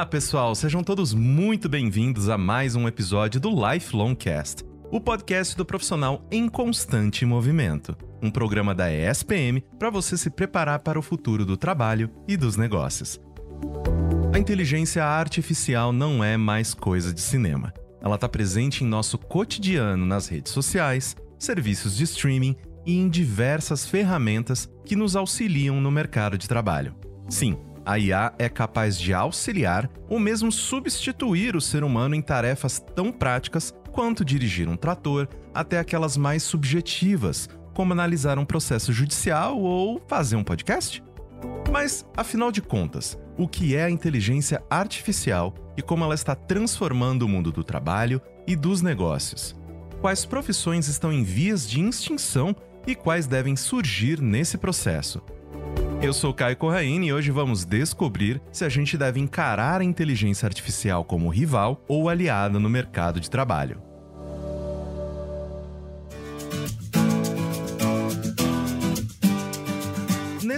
Olá, pessoal, sejam todos muito bem-vindos a mais um episódio do Lifelong Cast, o podcast do profissional em constante movimento. Um programa da ESPM para você se preparar para o futuro do trabalho e dos negócios. A inteligência artificial não é mais coisa de cinema. Ela está presente em nosso cotidiano nas redes sociais, serviços de streaming e em diversas ferramentas que nos auxiliam no mercado de trabalho. Sim, a IA é capaz de auxiliar ou mesmo substituir o ser humano em tarefas tão práticas quanto dirigir um trator, até aquelas mais subjetivas, como analisar um processo judicial ou fazer um podcast? Mas, afinal de contas, o que é a inteligência artificial e como ela está transformando o mundo do trabalho e dos negócios? Quais profissões estão em vias de extinção e quais devem surgir nesse processo? Eu sou Caio Corraine e hoje vamos descobrir se a gente deve encarar a inteligência artificial como rival ou aliada no mercado de trabalho.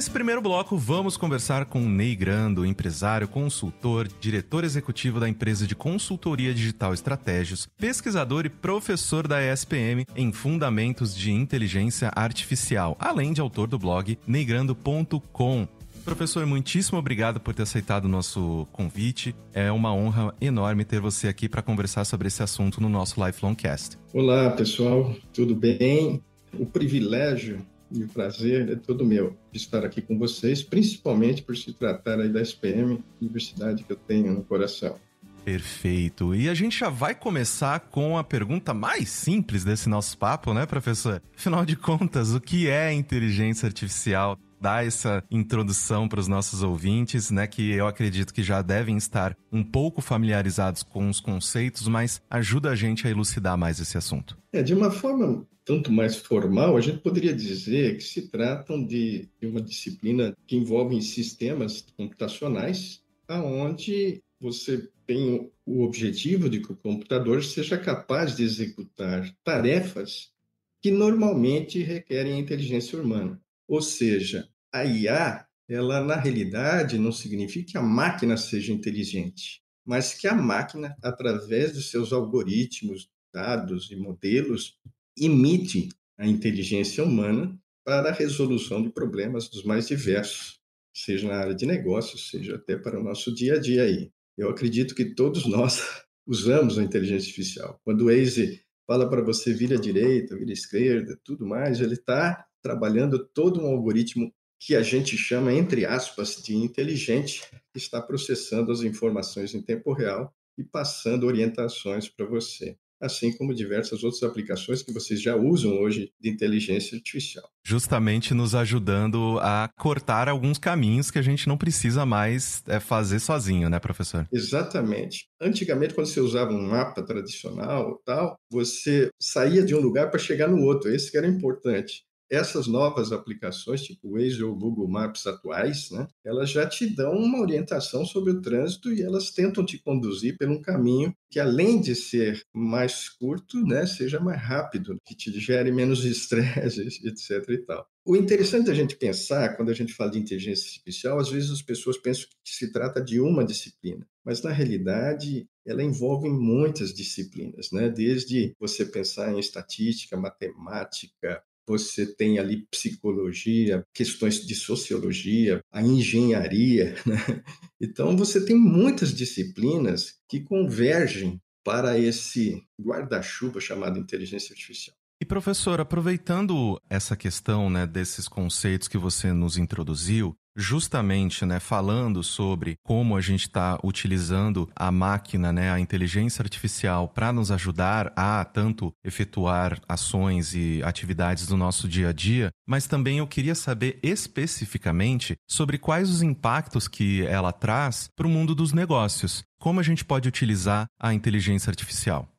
Nesse primeiro bloco, vamos conversar com Ney Grando, empresário, consultor, diretor executivo da empresa de consultoria digital Estratégios, pesquisador e professor da ESPM em Fundamentos de Inteligência Artificial, além de autor do blog neygrando.com. Professor, muitíssimo obrigado por ter aceitado o nosso convite. É uma honra enorme ter você aqui para conversar sobre esse assunto no nosso Lifelong Cast. Olá, pessoal, tudo bem? O privilégio e o prazer é todo meu de estar aqui com vocês, principalmente por se tratar aí da SPM, universidade que eu tenho no coração. Perfeito. E a gente já vai começar com a pergunta mais simples desse nosso papo, né, professor? Afinal de contas, o que é inteligência artificial? Dar essa introdução para os nossos ouvintes, né, que eu acredito que já devem estar um pouco familiarizados com os conceitos, mas ajuda a gente a elucidar mais esse assunto. É, de uma forma tanto mais formal, a gente poderia dizer que se tratam de, de uma disciplina que envolve sistemas computacionais, aonde você tem o objetivo de que o computador seja capaz de executar tarefas que normalmente requerem inteligência humana. Ou seja, a IA, ela na realidade não significa que a máquina seja inteligente, mas que a máquina, através dos seus algoritmos, dados e modelos, imite a inteligência humana para a resolução de problemas dos mais diversos, seja na área de negócios, seja até para o nosso dia a dia aí. Eu acredito que todos nós usamos a inteligência artificial. Quando o Waze fala para você vira à direita, vira à esquerda, tudo mais, ele está trabalhando todo um algoritmo que a gente chama, entre aspas, de inteligente, que está processando as informações em tempo real e passando orientações para você assim como diversas outras aplicações que vocês já usam hoje de inteligência artificial. Justamente nos ajudando a cortar alguns caminhos que a gente não precisa mais é, fazer sozinho, né, professor? Exatamente. Antigamente, quando você usava um mapa tradicional, tal, você saía de um lugar para chegar no outro. Esse que era importante essas novas aplicações, tipo o Waze ou Google Maps atuais, né, elas já te dão uma orientação sobre o trânsito e elas tentam te conduzir por um caminho que, além de ser mais curto, né, seja mais rápido, que te gere menos estresse, etc. e tal. O interessante da gente pensar, quando a gente fala de inteligência artificial, às vezes as pessoas pensam que se trata de uma disciplina, mas na realidade ela envolve muitas disciplinas, né? Desde você pensar em estatística, matemática, você tem ali psicologia, questões de sociologia, a engenharia. Né? Então, você tem muitas disciplinas que convergem para esse guarda-chuva chamado inteligência artificial. E professor, aproveitando essa questão né, desses conceitos que você nos introduziu, justamente né, falando sobre como a gente está utilizando a máquina, né, a inteligência artificial, para nos ajudar a tanto efetuar ações e atividades do nosso dia a dia, mas também eu queria saber especificamente sobre quais os impactos que ela traz para o mundo dos negócios. Como a gente pode utilizar a inteligência artificial?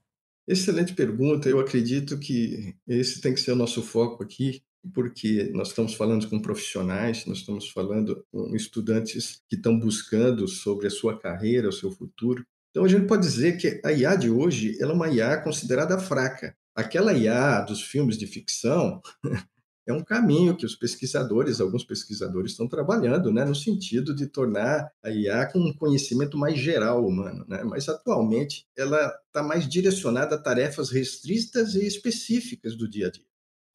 Excelente pergunta. Eu acredito que esse tem que ser o nosso foco aqui, porque nós estamos falando com profissionais, nós estamos falando com estudantes que estão buscando sobre a sua carreira, o seu futuro. Então a gente pode dizer que a IA de hoje é uma IA considerada fraca. Aquela IA dos filmes de ficção, é um caminho que os pesquisadores, alguns pesquisadores estão trabalhando, né, no sentido de tornar a IA com um conhecimento mais geral humano, né? Mas atualmente ela está mais direcionada a tarefas restritas e específicas do dia a dia.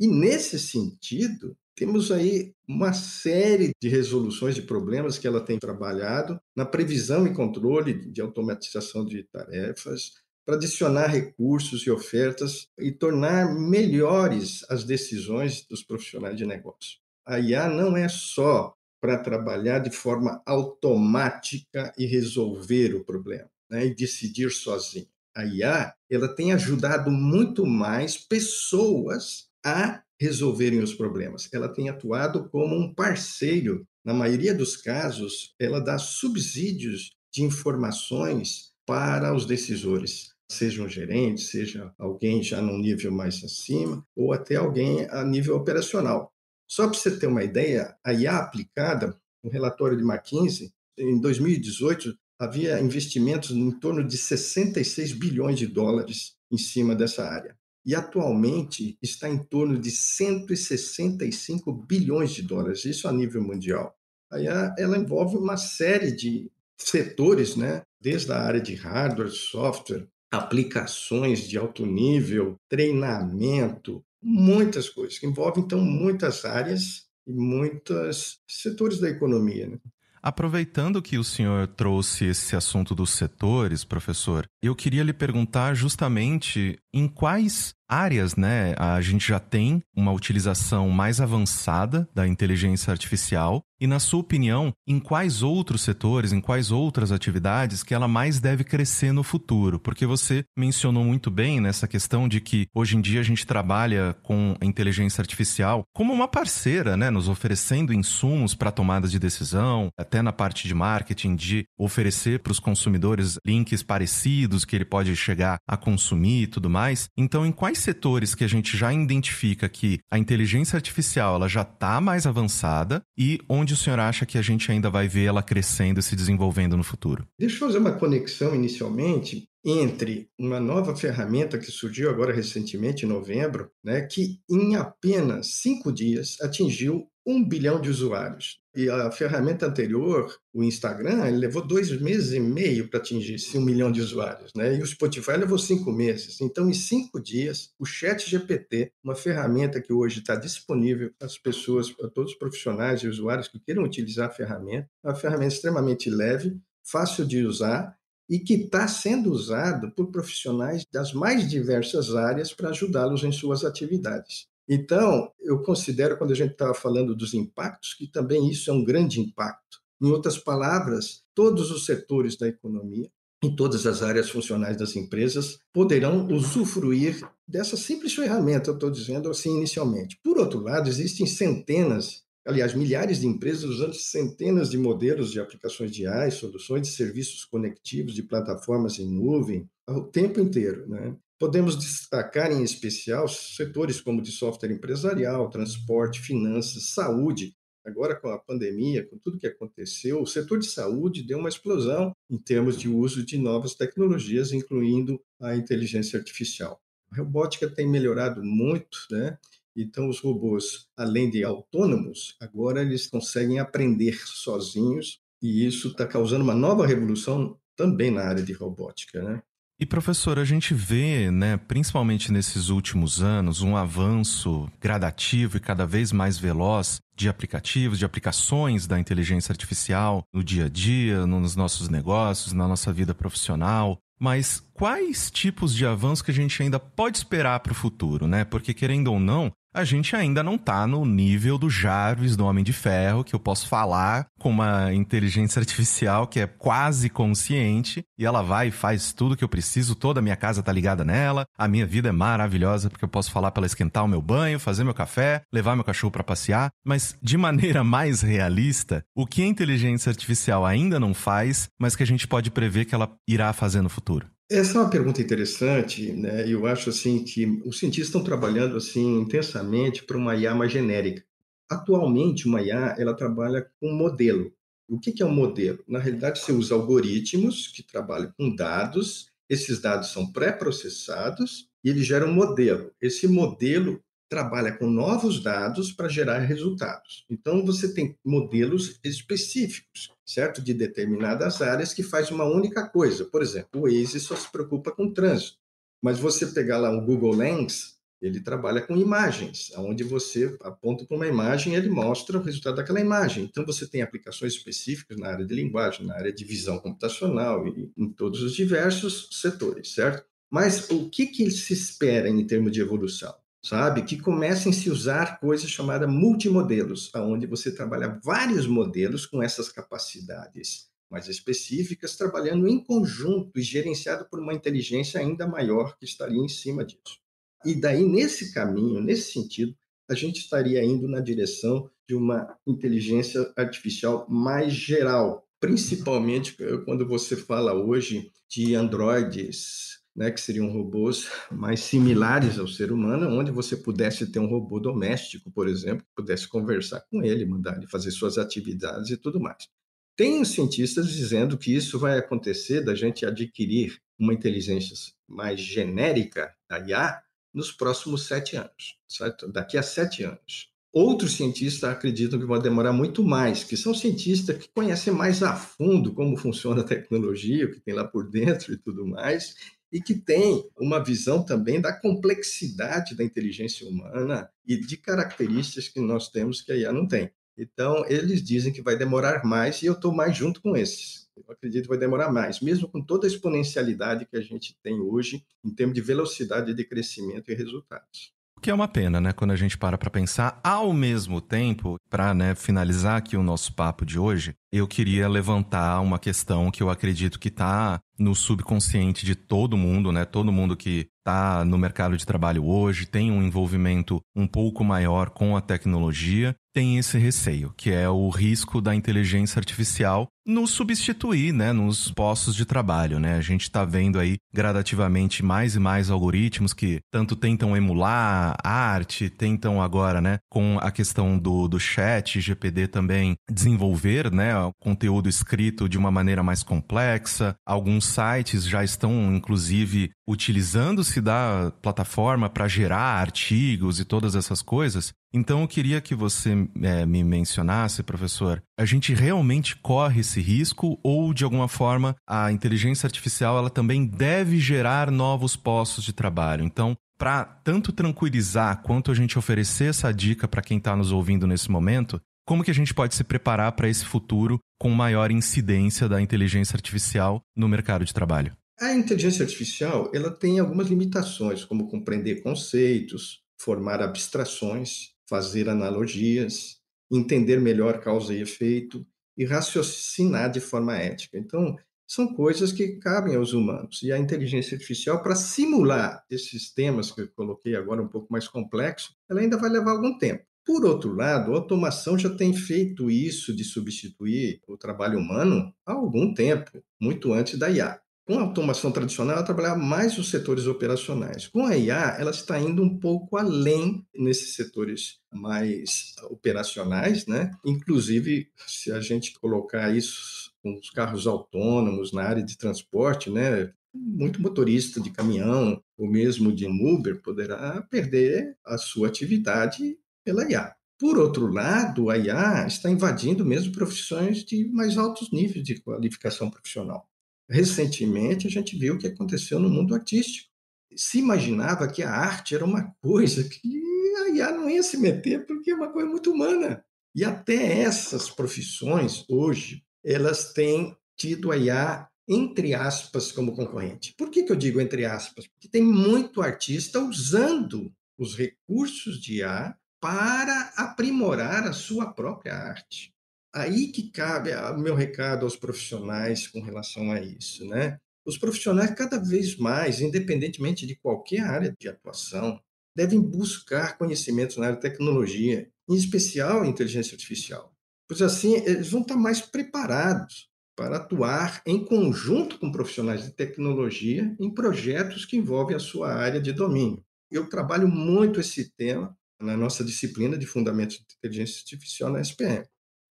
E nesse sentido, temos aí uma série de resoluções de problemas que ela tem trabalhado na previsão e controle de automatização de tarefas, para adicionar recursos e ofertas e tornar melhores as decisões dos profissionais de negócio. A IA não é só para trabalhar de forma automática e resolver o problema, né, e decidir sozinho. A IA ela tem ajudado muito mais pessoas a resolverem os problemas. Ela tem atuado como um parceiro. Na maioria dos casos, ela dá subsídios de informações para os decisores seja um gerente, seja alguém já num nível mais acima, ou até alguém a nível operacional. Só para você ter uma ideia, a IA aplicada, no relatório de McKinsey, em 2018, havia investimentos em torno de 66 bilhões de dólares em cima dessa área. E atualmente está em torno de 165 bilhões de dólares, isso a nível mundial. A IA ela envolve uma série de setores, né? desde a área de hardware, software, aplicações de alto nível, treinamento, muitas coisas, que envolvem, então, muitas áreas e muitos setores da economia. Né? Aproveitando que o senhor trouxe esse assunto dos setores, professor, eu queria lhe perguntar justamente em quais áreas, né, a gente já tem uma utilização mais avançada da inteligência artificial e, na sua opinião, em quais outros setores, em quais outras atividades que ela mais deve crescer no futuro? Porque você mencionou muito bem nessa questão de que hoje em dia a gente trabalha com a inteligência artificial como uma parceira, né, nos oferecendo insumos para tomadas de decisão, até na parte de marketing, de oferecer para os consumidores links parecidos que ele pode chegar a consumir e tudo mais. Então, em quais setores que a gente já identifica que a inteligência artificial ela já está mais avançada e onde o senhor acha que a gente ainda vai ver ela crescendo e se desenvolvendo no futuro? Deixa eu fazer uma conexão inicialmente entre uma nova ferramenta que surgiu agora recentemente, em novembro, né, que em apenas cinco dias atingiu um bilhão de usuários. E a ferramenta anterior, o Instagram, ele levou dois meses e meio para atingir esse um milhão de usuários, né? E o Spotify levou cinco meses. Então, em cinco dias, o Chat GPT, uma ferramenta que hoje está disponível para as pessoas, para todos os profissionais e usuários que queiram utilizar a ferramenta, é uma ferramenta extremamente leve, fácil de usar e que está sendo usado por profissionais das mais diversas áreas para ajudá-los em suas atividades. Então, eu considero, quando a gente estava falando dos impactos, que também isso é um grande impacto. Em outras palavras, todos os setores da economia, em todas as áreas funcionais das empresas, poderão usufruir dessa simples ferramenta, eu estou dizendo assim inicialmente. Por outro lado, existem centenas, aliás, milhares de empresas usando centenas de modelos de aplicações de AI, soluções de serviços conectivos, de plataformas em nuvem, o tempo inteiro. Né? Podemos destacar em especial setores como de software empresarial, transporte, finanças, saúde. Agora, com a pandemia, com tudo que aconteceu, o setor de saúde deu uma explosão em termos de uso de novas tecnologias, incluindo a inteligência artificial. A robótica tem melhorado muito, né? Então, os robôs, além de autônomos, agora eles conseguem aprender sozinhos, e isso está causando uma nova revolução também na área de robótica, né? E professor, a gente vê, né, principalmente nesses últimos anos, um avanço gradativo e cada vez mais veloz de aplicativos, de aplicações da inteligência artificial no dia a dia, nos nossos negócios, na nossa vida profissional. Mas quais tipos de avanços que a gente ainda pode esperar para o futuro, né? Porque querendo ou não, a gente ainda não tá no nível do Jarvis, do Homem de Ferro, que eu posso falar com uma inteligência artificial que é quase consciente e ela vai e faz tudo que eu preciso, toda a minha casa tá ligada nela, a minha vida é maravilhosa porque eu posso falar para ela esquentar o meu banho, fazer meu café, levar meu cachorro para passear, mas de maneira mais realista, o que a inteligência artificial ainda não faz, mas que a gente pode prever que ela irá fazer no futuro? Essa é uma pergunta interessante, né? Eu acho assim que os cientistas estão trabalhando assim intensamente para uma IA mais genérica. Atualmente, uma IA ela trabalha com modelo. O que é um modelo? Na realidade, você usa algoritmos que trabalham com dados. Esses dados são pré-processados e ele gera um modelo. Esse modelo trabalha com novos dados para gerar resultados. Então, você tem modelos específicos, certo? De determinadas áreas que faz uma única coisa. Por exemplo, o Waze só se preocupa com trânsito. Mas você pegar lá um Google Lens, ele trabalha com imagens, onde você aponta para uma imagem e ele mostra o resultado daquela imagem. Então, você tem aplicações específicas na área de linguagem, na área de visão computacional e em todos os diversos setores, certo? Mas o que, que se espera em termos de evolução? Sabe? Que comecem a se usar coisas chamadas multimodelos, onde você trabalha vários modelos com essas capacidades mais específicas, trabalhando em conjunto e gerenciado por uma inteligência ainda maior que estaria em cima disso. E daí, nesse caminho, nesse sentido, a gente estaria indo na direção de uma inteligência artificial mais geral, principalmente eh, quando você fala hoje de androides, né, que seriam robôs mais similares ao ser humano, onde você pudesse ter um robô doméstico, por exemplo, que pudesse conversar com ele, mandar ele fazer suas atividades e tudo mais. Tem cientistas dizendo que isso vai acontecer da gente adquirir uma inteligência mais genérica, a IA, nos próximos sete anos, certo? daqui a sete anos. Outros cientistas acreditam que vai demorar muito mais, que são cientistas que conhecem mais a fundo como funciona a tecnologia, o que tem lá por dentro e tudo mais, e que têm uma visão também da complexidade da inteligência humana e de características que nós temos que a IA não tem. Então, eles dizem que vai demorar mais e eu estou mais junto com esses. Eu acredito que vai demorar mais, mesmo com toda a exponencialidade que a gente tem hoje em termos de velocidade de crescimento e resultados. O que é uma pena, né? Quando a gente para para pensar, ao mesmo tempo, para né, finalizar aqui o nosso papo de hoje, eu queria levantar uma questão que eu acredito que está no subconsciente de todo mundo, né? Todo mundo que está no mercado de trabalho hoje tem um envolvimento um pouco maior com a tecnologia, tem esse receio, que é o risco da inteligência artificial nos substituir, né, nos postos de trabalho, né? A gente está vendo aí gradativamente mais e mais algoritmos que tanto tentam emular arte, tentam agora, né, com a questão do, do chat, GPD também desenvolver, né, conteúdo escrito de uma maneira mais complexa. Alguns sites já estão, inclusive, utilizando-se da plataforma para gerar artigos e todas essas coisas. Então eu queria que você é, me mencionasse, professor, a gente realmente corre esse risco ou de alguma forma a inteligência artificial ela também deve gerar novos postos de trabalho? Então, para tanto tranquilizar quanto a gente oferecer essa dica para quem está nos ouvindo nesse momento, como que a gente pode se preparar para esse futuro com maior incidência da inteligência artificial no mercado de trabalho? A inteligência artificial ela tem algumas limitações, como compreender conceitos, formar abstrações, fazer analogias, entender melhor causa e efeito e raciocinar de forma ética. Então, são coisas que cabem aos humanos. E a inteligência artificial, para simular esses temas que eu coloquei agora um pouco mais complexo, ela ainda vai levar algum tempo. Por outro lado, a automação já tem feito isso de substituir o trabalho humano há algum tempo, muito antes da IA. Com a automação tradicional, ela trabalhava mais os setores operacionais. Com a IA, ela está indo um pouco além nesses setores mais operacionais, né? Inclusive, se a gente colocar isso com os carros autônomos na área de transporte, né? Muito motorista de caminhão ou mesmo de Uber poderá perder a sua atividade pela IA. Por outro lado, a IA está invadindo mesmo profissões de mais altos níveis de qualificação profissional. Recentemente, a gente viu o que aconteceu no mundo artístico. Se imaginava que a arte era uma coisa que a IA não ia se meter porque é uma coisa muito humana. E até essas profissões, hoje, elas têm tido a IA, entre aspas, como concorrente. Por que, que eu digo entre aspas? Porque tem muito artista usando os recursos de IA para aprimorar a sua própria arte. Aí que cabe o meu recado aos profissionais com relação a isso, né? Os profissionais cada vez mais, independentemente de qualquer área de atuação, devem buscar conhecimentos na área de tecnologia, em especial inteligência artificial. Pois assim, eles vão estar mais preparados para atuar em conjunto com profissionais de tecnologia em projetos que envolvem a sua área de domínio. Eu trabalho muito esse tema na nossa disciplina de Fundamentos de Inteligência Artificial na SPM.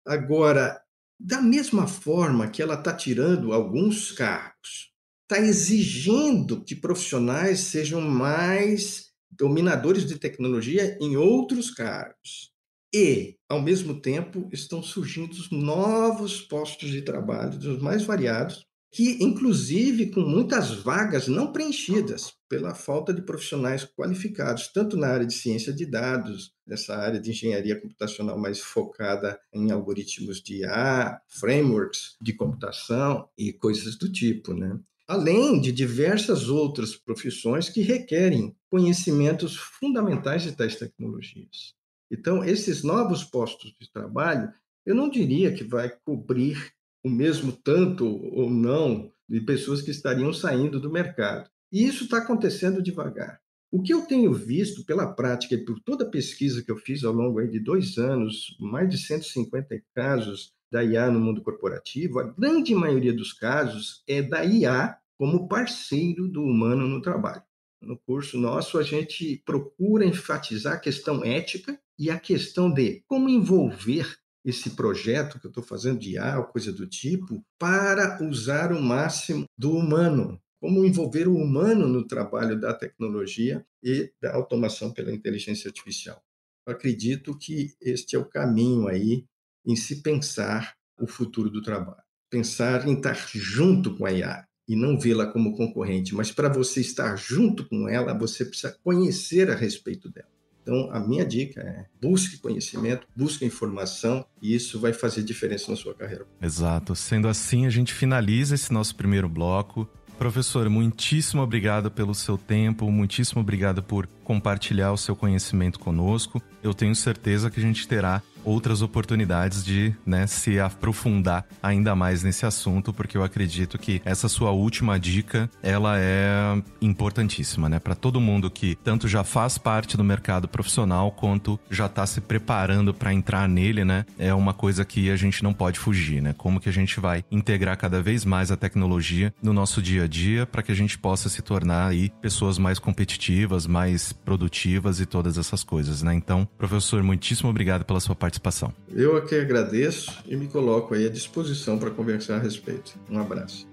Agora, da mesma forma que ela está tirando alguns cargos, está exigindo que profissionais sejam mais dominadores de tecnologia em outros cargos. E, ao mesmo tempo, estão surgindo novos postos de trabalho, dos mais variados, que, inclusive, com muitas vagas não preenchidas pela falta de profissionais qualificados, tanto na área de ciência de dados, nessa área de engenharia computacional mais focada em algoritmos de IA, frameworks de computação e coisas do tipo, né? Além de diversas outras profissões que requerem conhecimentos fundamentais de tais tecnologias. Então, esses novos postos de trabalho, eu não diria que vai cobrir o mesmo tanto ou não de pessoas que estariam saindo do mercado. E isso está acontecendo devagar. O que eu tenho visto pela prática e por toda a pesquisa que eu fiz ao longo de dois anos, mais de 150 casos da IA no mundo corporativo, a grande maioria dos casos é da IA como parceiro do humano no trabalho. No curso nosso, a gente procura enfatizar a questão ética e a questão de como envolver esse projeto que eu estou fazendo de IA ou coisa do tipo, para usar o máximo do humano. Como envolver o humano no trabalho da tecnologia e da automação pela inteligência artificial. Eu acredito que este é o caminho aí em se pensar o futuro do trabalho. Pensar em estar junto com a IA e não vê-la como concorrente, mas para você estar junto com ela, você precisa conhecer a respeito dela. Então, a minha dica é busque conhecimento, busque informação e isso vai fazer diferença na sua carreira. Exato. Sendo assim, a gente finaliza esse nosso primeiro bloco. Professor, muitíssimo obrigado pelo seu tempo, muitíssimo obrigado por compartilhar o seu conhecimento conosco. Eu tenho certeza que a gente terá outras oportunidades de né, se aprofundar ainda mais nesse assunto, porque eu acredito que essa sua última dica ela é importantíssima, né, para todo mundo que tanto já faz parte do mercado profissional quanto já está se preparando para entrar nele, né? É uma coisa que a gente não pode fugir, né? Como que a gente vai integrar cada vez mais a tecnologia no nosso dia a dia para que a gente possa se tornar aí pessoas mais competitivas, mais produtivas e todas essas coisas, né? Então, professor, muitíssimo obrigado pela sua participação participação. Eu aqui agradeço e me coloco aí à disposição para conversar a respeito. Um abraço.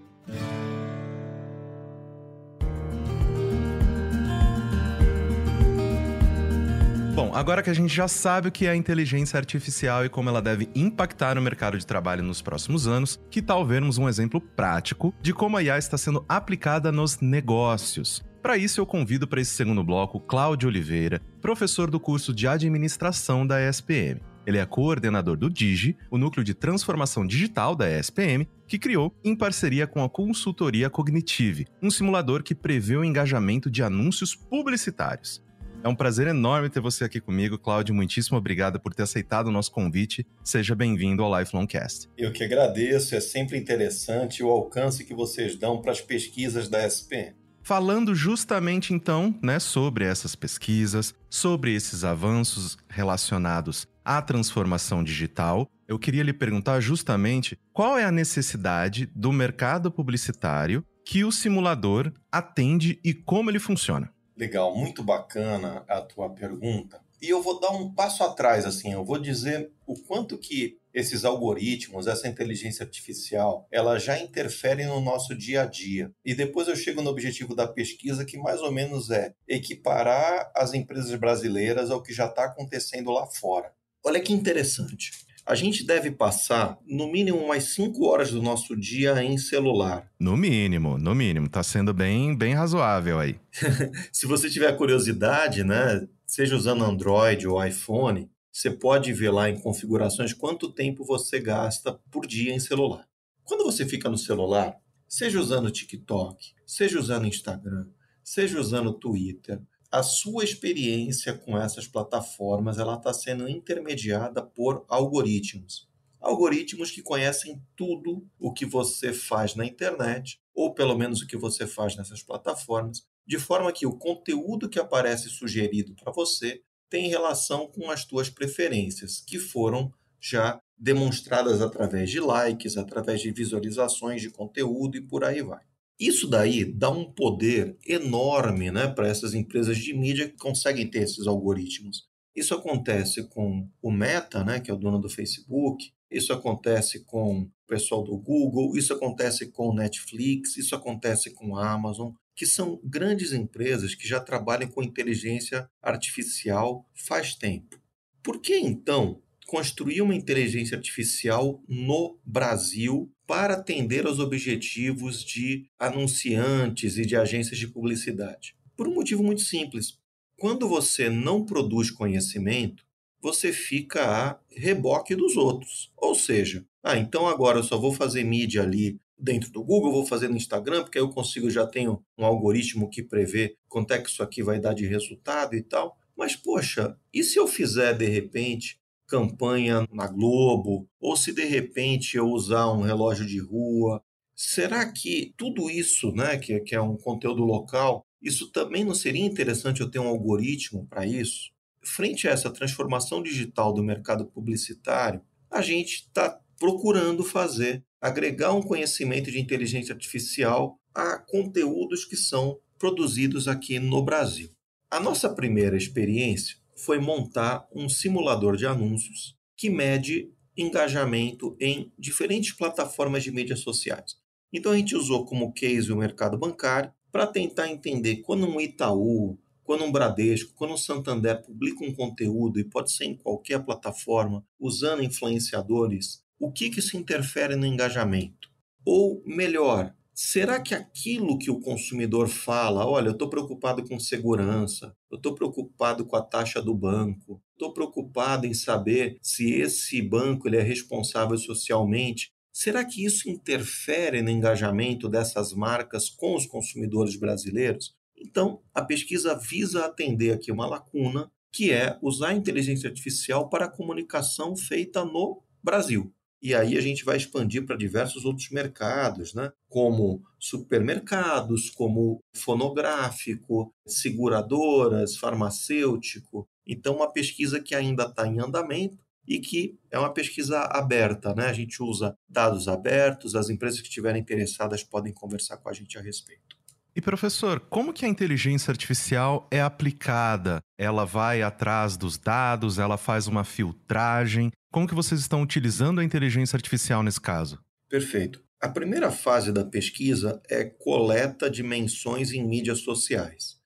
Bom, agora que a gente já sabe o que é a inteligência artificial e como ela deve impactar o mercado de trabalho nos próximos anos, que tal vermos um exemplo prático de como a IA está sendo aplicada nos negócios? Para isso, eu convido para esse segundo bloco Cláudio Oliveira, professor do curso de administração da ESPM. Ele é coordenador do DIGI, o núcleo de transformação digital da ESPM, que criou em parceria com a consultoria Cognitive, um simulador que prevê o engajamento de anúncios publicitários. É um prazer enorme ter você aqui comigo, Cláudio. Muitíssimo obrigado por ter aceitado o nosso convite. Seja bem-vindo ao Lifelong Cast. Eu que agradeço, é sempre interessante o alcance que vocês dão para as pesquisas da ESPM falando justamente então, né, sobre essas pesquisas, sobre esses avanços relacionados à transformação digital. Eu queria lhe perguntar justamente qual é a necessidade do mercado publicitário que o simulador atende e como ele funciona. Legal, muito bacana a tua pergunta. E eu vou dar um passo atrás, assim, eu vou dizer o quanto que esses algoritmos, essa inteligência artificial, ela já interfere no nosso dia a dia. E depois eu chego no objetivo da pesquisa, que mais ou menos é equiparar as empresas brasileiras ao que já está acontecendo lá fora. Olha que interessante. A gente deve passar no mínimo mais 5 horas do nosso dia em celular. No mínimo, no mínimo. Está sendo bem, bem razoável aí. Se você tiver curiosidade, né, seja usando Android ou iPhone, você pode ver lá em configurações quanto tempo você gasta por dia em celular. Quando você fica no celular, seja usando TikTok, seja usando Instagram, seja usando Twitter, a sua experiência com essas plataformas ela está sendo intermediada por algoritmos. Algoritmos que conhecem tudo o que você faz na internet, ou pelo menos o que você faz nessas plataformas, de forma que o conteúdo que aparece sugerido para você tem relação com as tuas preferências, que foram já demonstradas através de likes, através de visualizações de conteúdo e por aí vai. Isso daí dá um poder enorme né, para essas empresas de mídia que conseguem ter esses algoritmos. Isso acontece com o Meta, né, que é o dono do Facebook, isso acontece com o pessoal do Google, isso acontece com Netflix, isso acontece com a Amazon. que são grandes empresas que já trabalham com inteligência artificial faz tempo. Por que então construir uma inteligência artificial no Brasil para atender aos objetivos de anunciantes e de agências de publicidade? Por um motivo muito simples. Quando você não produz conhecimento, você fica a reboque dos outros. Ou seja, ah, então agora eu só vou fazer mídia ali dentro do Google, vou fazer no Instagram, porque eu consigo, já tenho um algoritmo que prevê quanto é que isso aqui vai dar de resultado e tal. Mas, poxa, e se eu fizer de repente campanha na Globo? Ou se de repente eu usar um relógio de rua? Será que tudo isso, né, que, que é um conteúdo local, isso também não seria interessante eu ter um algoritmo para isso? Frente a essa transformação digital do mercado publicitário, a gente está procurando fazer, agregar um conhecimento de inteligência artificial a conteúdos que são produzidos aqui no Brasil. A nossa primeira experiência foi montar um simulador de anúncios que mede engajamento em diferentes plataformas de mídias sociais. Então a gente usou como case o mercado bancário para tentar entender quando um Itaú, quando um Bradesco, quando um Santander publica um conteúdo, e pode ser em qualquer plataforma, usando influenciadores, o que, que isso interfere no engajamento? Ou melhor, será que aquilo que o consumidor fala, olha, eu estou preocupado com segurança, eu estou preocupado com a taxa do banco, estou preocupado em saber se esse banco ele é responsável socialmente, será que isso interfere no engajamento dessas marcas com os consumidores brasileiros? Então, a pesquisa visa atender aqui uma lacuna, que é usar a inteligência artificial para a comunicação feita no Brasil. E aí a gente vai expandir para diversos outros mercados, né? como supermercados, como fonográfico, seguradoras, farmacêutico. Então, uma pesquisa que ainda está em andamento e que é uma pesquisa aberta, né? A gente usa dados abertos, as empresas que estiverem interessadas podem conversar com a gente a respeito. E professor, como que a inteligência artificial é aplicada? Ela vai atrás dos dados, ela faz uma filtragem. Como que vocês estão utilizando a inteligência artificial nesse caso? Perfeito. A primeira fase da pesquisa é coleta de menções em mídias sociais.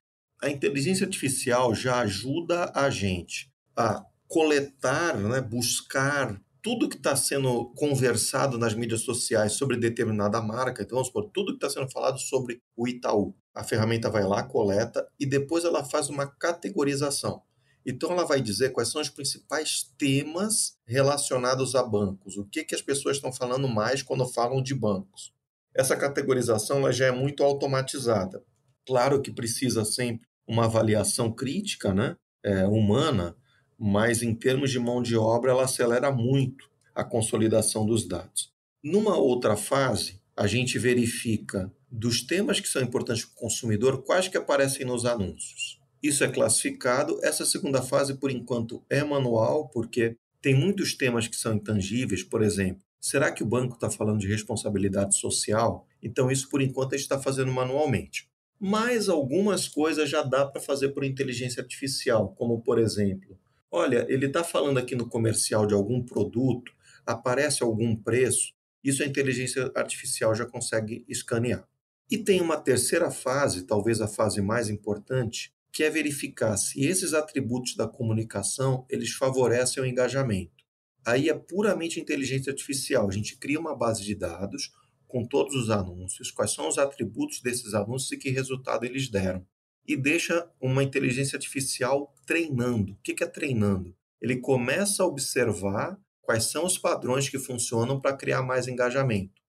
A inteligência artificial já ajuda a gente a coletar, né, buscar tudo que está sendo conversado nas mídias sociais sobre determinada marca, então vamos supor, tudo que está sendo falado sobre o Itaú. A ferramenta vai lá, coleta e depois ela faz uma categorização. Então ela vai dizer quais são os principais temas relacionados a bancos, o que, que as pessoas estão falando mais quando falam de bancos. Essa categorização ela já é muito automatizada. Claro que precisa sempre uma avaliação crítica, né, é, humana, mas em termos de mão de obra, ela acelera muito a consolidação dos dados. Numa outra fase, a gente verifica dos temas que são importantes para o consumidor, quais que aparecem nos anúncios. Isso é classificado. Essa segunda fase, por enquanto, é manual, porque tem muitos temas que são intangíveis, por exemplo. Será que o banco está falando de responsabilidade social? Então, isso por enquanto a gente está fazendo manualmente. Mas algumas coisas já dá para fazer por inteligência artificial, como por exemplo, Olha, ele está falando aqui no comercial de algum produto, aparece algum preço, isso a inteligência artificial já consegue escanear. E tem uma terceira fase, talvez a fase mais importante, que é verificar se esses atributos da comunicação eles favorecem o engajamento. Aí é puramente inteligência artificial. A gente cria uma base de dados com todos os anúncios, quais são os atributos desses anúncios e que resultado eles deram e deixa uma inteligência artificial treinando. O que é treinando? Ele começa a observar quais são os padrões que funcionam para criar mais engajamento.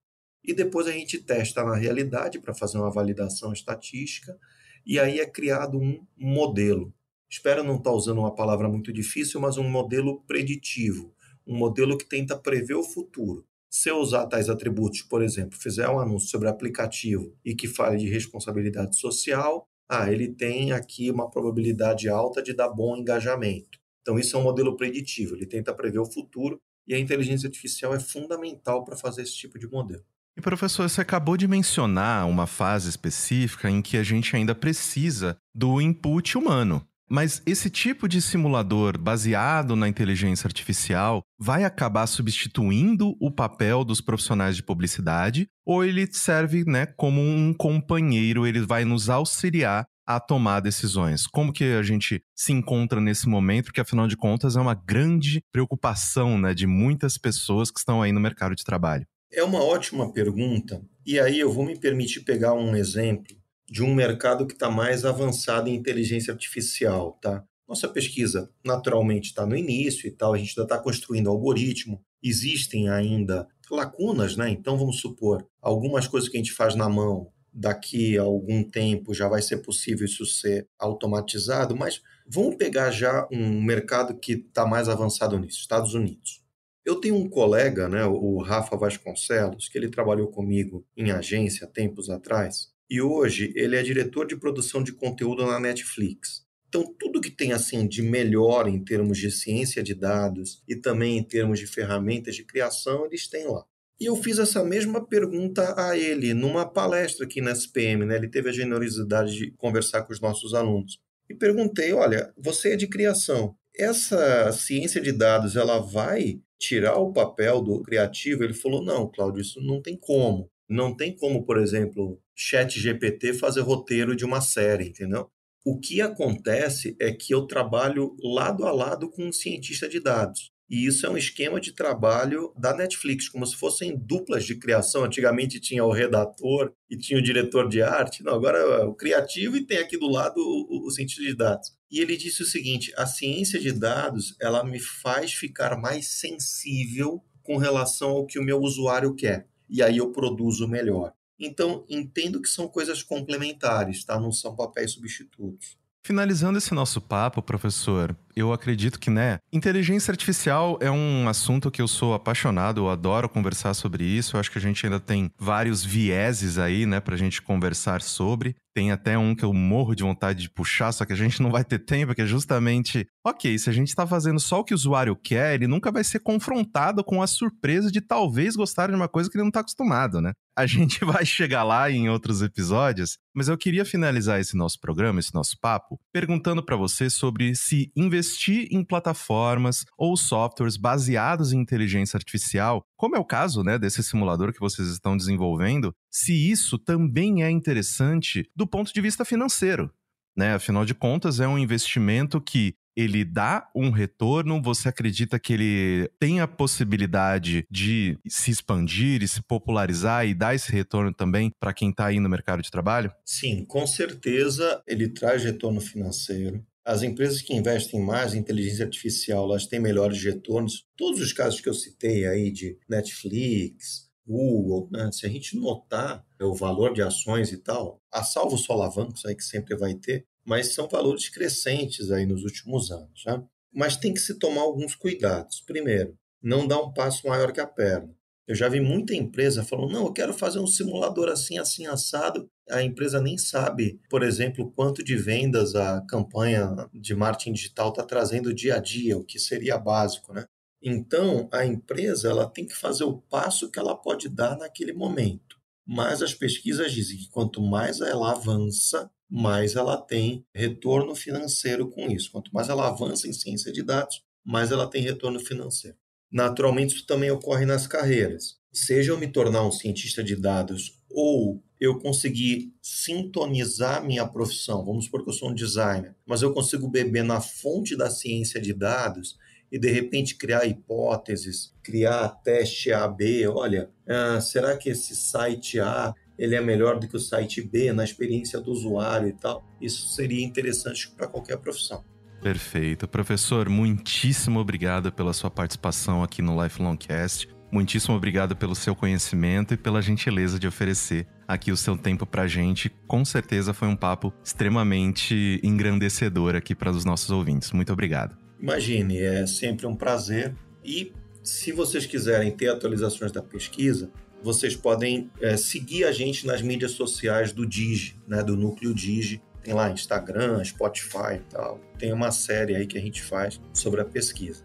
E depois a gente testa na realidade para fazer uma validação estatística, e aí é criado um modelo. Espero não estar usando uma palavra muito difícil, mas um modelo preditivo, um modelo que tenta prever o futuro. Se eu usar tais atributos, por exemplo, fizer um anúncio sobre aplicativo e que fale de responsabilidade social, ah, ele tem aqui uma probabilidade alta de dar bom engajamento. Então, isso é um modelo preditivo, ele tenta prever o futuro e a inteligência artificial é fundamental para fazer esse tipo de modelo. E professor, você acabou de mencionar uma fase específica em que a gente ainda precisa do input humano. Mas esse tipo de simulador baseado na inteligência artificial vai acabar substituindo o papel dos profissionais de publicidade ou ele serve, né, como um companheiro, ele vai nos auxiliar a tomar decisões? Como que a gente se encontra nesse momento? Porque afinal de contas é uma grande preocupação, né, de muitas pessoas que estão aí no mercado de trabalho. É uma ótima pergunta. E aí eu vou me permitir pegar um exemplo de um mercado que está mais avançado em inteligência artificial, tá? Nossa pesquisa, naturalmente, está no início e tal, a gente ainda está construindo algoritmo, existem ainda lacunas, né? Então, vamos supor, algumas coisas que a gente faz na mão, daqui a algum tempo já vai ser possível isso ser automatizado, mas vamos pegar já um mercado que está mais avançado nisso, Estados Unidos. Eu tenho um colega, né, o Rafa Vasconcelos, que ele trabalhou comigo em agência tempos atrás, e hoje ele é diretor de produção de conteúdo na Netflix. Então, tudo que tem assim de melhor em termos de ciência de dados e também em termos de ferramentas de criação, eles têm lá. E eu fiz essa mesma pergunta a ele numa palestra aqui na SPM, né? Ele teve a generosidade de conversar com os nossos alunos. E perguntei, olha, você é de criação. Essa ciência de dados, ela vai tirar o papel do criativo? Ele falou, não, Cláudio, isso não tem como. Não tem como, por exemplo, chat GPT fazer roteiro de uma série, entendeu? O que acontece é que eu trabalho lado a lado com um cientista de dados. E isso é um esquema de trabalho da Netflix, como se fossem duplas de criação. Antigamente tinha o redator e tinha o diretor de arte. Não, agora é o criativo e tem aqui do lado o, o cientista de dados. E ele disse o seguinte: a ciência de dados ela me faz ficar mais sensível com relação ao que o meu usuário quer. E aí eu produzo melhor. Então, entendo que são coisas complementares, tá? Não são papéis substitutos. Finalizando esse nosso papo, professor, eu acredito que, né, inteligência artificial é um assunto que eu sou apaixonado, eu adoro conversar sobre isso. Eu acho que a gente ainda tem vários vieses aí, né, pra gente conversar sobre. Tem até um que eu morro de vontade de puxar, só que a gente não vai ter tempo, que é justamente, ok, se a gente está fazendo só o que o usuário quer, ele nunca vai ser confrontado com a surpresa de talvez gostar de uma coisa que ele não está acostumado, né? A gente vai chegar lá em outros episódios, mas eu queria finalizar esse nosso programa, esse nosso papo, perguntando para você sobre se investir em plataformas ou softwares baseados em inteligência artificial, como é o caso, né, desse simulador que vocês estão desenvolvendo, se isso também é interessante do ponto de vista financeiro. Né? Afinal de contas, é um investimento que ele dá um retorno? Você acredita que ele tem a possibilidade de se expandir e se popularizar e dar esse retorno também para quem está aí no mercado de trabalho? Sim, com certeza ele traz retorno financeiro. As empresas que investem mais em inteligência artificial, elas têm melhores retornos. Todos os casos que eu citei aí de Netflix, Google, né? se a gente notar o valor de ações e tal, a salvo os solavancos aí que sempre vai ter, mas são valores crescentes aí nos últimos anos. Né? Mas tem que se tomar alguns cuidados. Primeiro, não dar um passo maior que a perna. Eu já vi muita empresa falando, não, eu quero fazer um simulador assim, assim, assado. A empresa nem sabe, por exemplo, quanto de vendas a campanha de marketing digital está trazendo dia a dia, o que seria básico, né? Então, a empresa ela tem que fazer o passo que ela pode dar naquele momento. Mas as pesquisas dizem que quanto mais ela avança, mais ela tem retorno financeiro com isso. Quanto mais ela avança em ciência de dados, mais ela tem retorno financeiro. Naturalmente, isso também ocorre nas carreiras. Seja eu me tornar um cientista de dados ou eu conseguir sintonizar minha profissão, vamos supor que eu sou um designer, mas eu consigo beber na fonte da ciência de dados e de repente criar hipóteses, criar teste A, B, olha, ah, será que esse site A ele é melhor do que o site B na experiência do usuário e tal? Isso seria interessante para qualquer profissão. Perfeito. Professor, muitíssimo obrigado pela sua participação aqui no Lifelong Cast. Muitíssimo obrigado pelo seu conhecimento e pela gentileza de oferecer aqui o seu tempo para gente. Com certeza foi um papo extremamente engrandecedor aqui para os nossos ouvintes. Muito obrigado. Imagine, é sempre um prazer. E se vocês quiserem ter atualizações da pesquisa, vocês podem é, seguir a gente nas mídias sociais do Digi, né, do Núcleo Digi. Tem lá Instagram, Spotify e tal. Tem uma série aí que a gente faz sobre a pesquisa.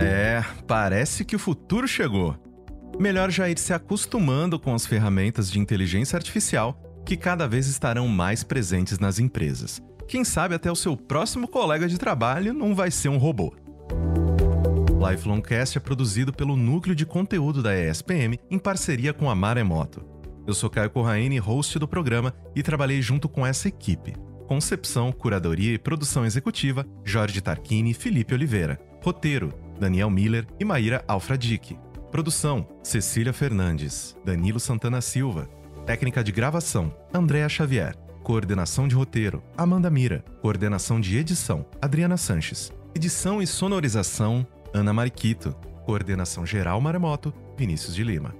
É, parece que o futuro chegou. Melhor já ir se acostumando com as ferramentas de inteligência artificial que cada vez estarão mais presentes nas empresas. Quem sabe até o seu próximo colega de trabalho não vai ser um robô. Lifelongcast é produzido pelo Núcleo de Conteúdo da ESPM em parceria com a Maremoto. Eu sou Caio Corraine, host do programa, e trabalhei junto com essa equipe. Concepção, curadoria e produção executiva, Jorge Tarquini e Felipe Oliveira. Roteiro, Daniel Miller e Maíra Alfradique. Produção, Cecília Fernandes, Danilo Santana Silva. Técnica de gravação, Andréa Xavier. Coordenação de roteiro, Amanda Mira. Coordenação de edição, Adriana Sanches. Edição e sonorização, Ana Mariquito. Coordenação geral Maremoto, Vinícius de Lima.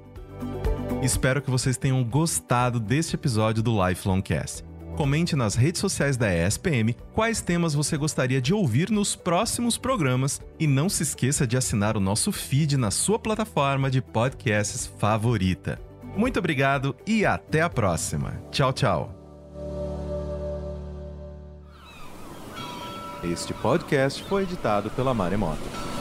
Espero que vocês tenham gostado deste episódio do Lifelong Cast. Comente nas redes sociais da ESPM quais temas você gostaria de ouvir nos próximos programas e não se esqueça de assinar o nosso feed na sua plataforma de podcasts favorita. Muito obrigado e até a próxima. Tchau, tchau. Este podcast foi editado pela Maremoto.